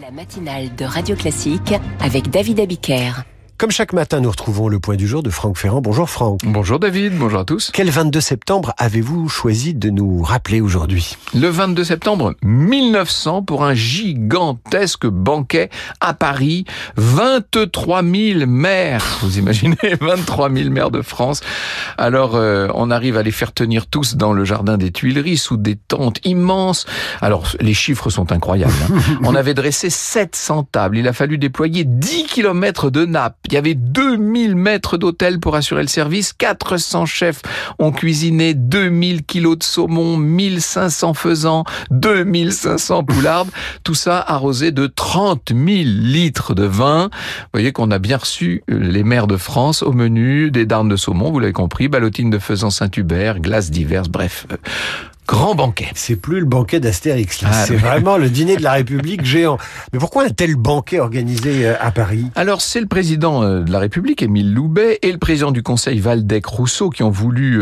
La matinale de Radio Classique avec David Abiker. Comme chaque matin, nous retrouvons le point du jour de Franck Ferrand. Bonjour Franck. Bonjour David, bonjour à tous. Quel 22 septembre avez-vous choisi de nous rappeler aujourd'hui? Le 22 septembre 1900 pour un gigantesque banquet à Paris. 23 000 maires, vous imaginez 23 000 maires de France. Alors euh, on arrive à les faire tenir tous dans le jardin des Tuileries sous des tentes immenses. Alors les chiffres sont incroyables. Hein. on avait dressé 700 tables. Il a fallu déployer 10 kilomètres de nappes. Il y avait 2000 mètres d'hôtel pour assurer le service, 400 chefs ont cuisiné 2000 kilos de saumon, 1500 faisans, 2500 poulardes, tout ça arrosé de 30 000 litres de vin. Vous voyez qu'on a bien reçu les mers de France au menu, des darnes de saumon, vous l'avez compris, ballotines de faisan Saint-Hubert, glaces diverses, bref, grand banquet. C'est plus le banquet d'Astérix, ah, c'est vraiment le dîner de la République géant. Mais pourquoi un tel banquet organisé euh, à Paris? Alors c'est le président euh, de la République, Émile Loubet, et le président du Conseil Valdec-Rousseau qui ont voulu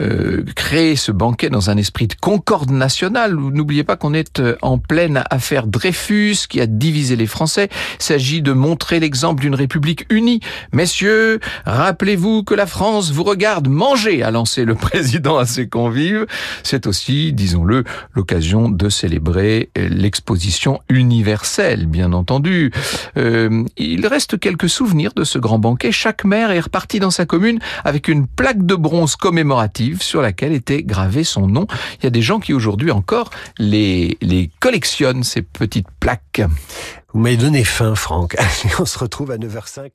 euh, créer ce banquet dans un esprit de concorde nationale. N'oubliez pas qu'on est en pleine affaire Dreyfus qui a divisé les Français. Il s'agit de montrer l'exemple d'une République unie. Messieurs, rappelez-vous que la France vous regarde manger, a lancé le président à ses convives. C'est aussi disons-le, l'occasion de célébrer l'exposition universelle, bien entendu. Euh, il reste quelques souvenirs de ce grand banquet. Chaque maire est reparti dans sa commune avec une plaque de bronze commémorative sur laquelle était gravé son nom. Il y a des gens qui aujourd'hui encore les, collectionnent, ces petites plaques. Vous m'avez donné faim, Franck. On se retrouve à 9h05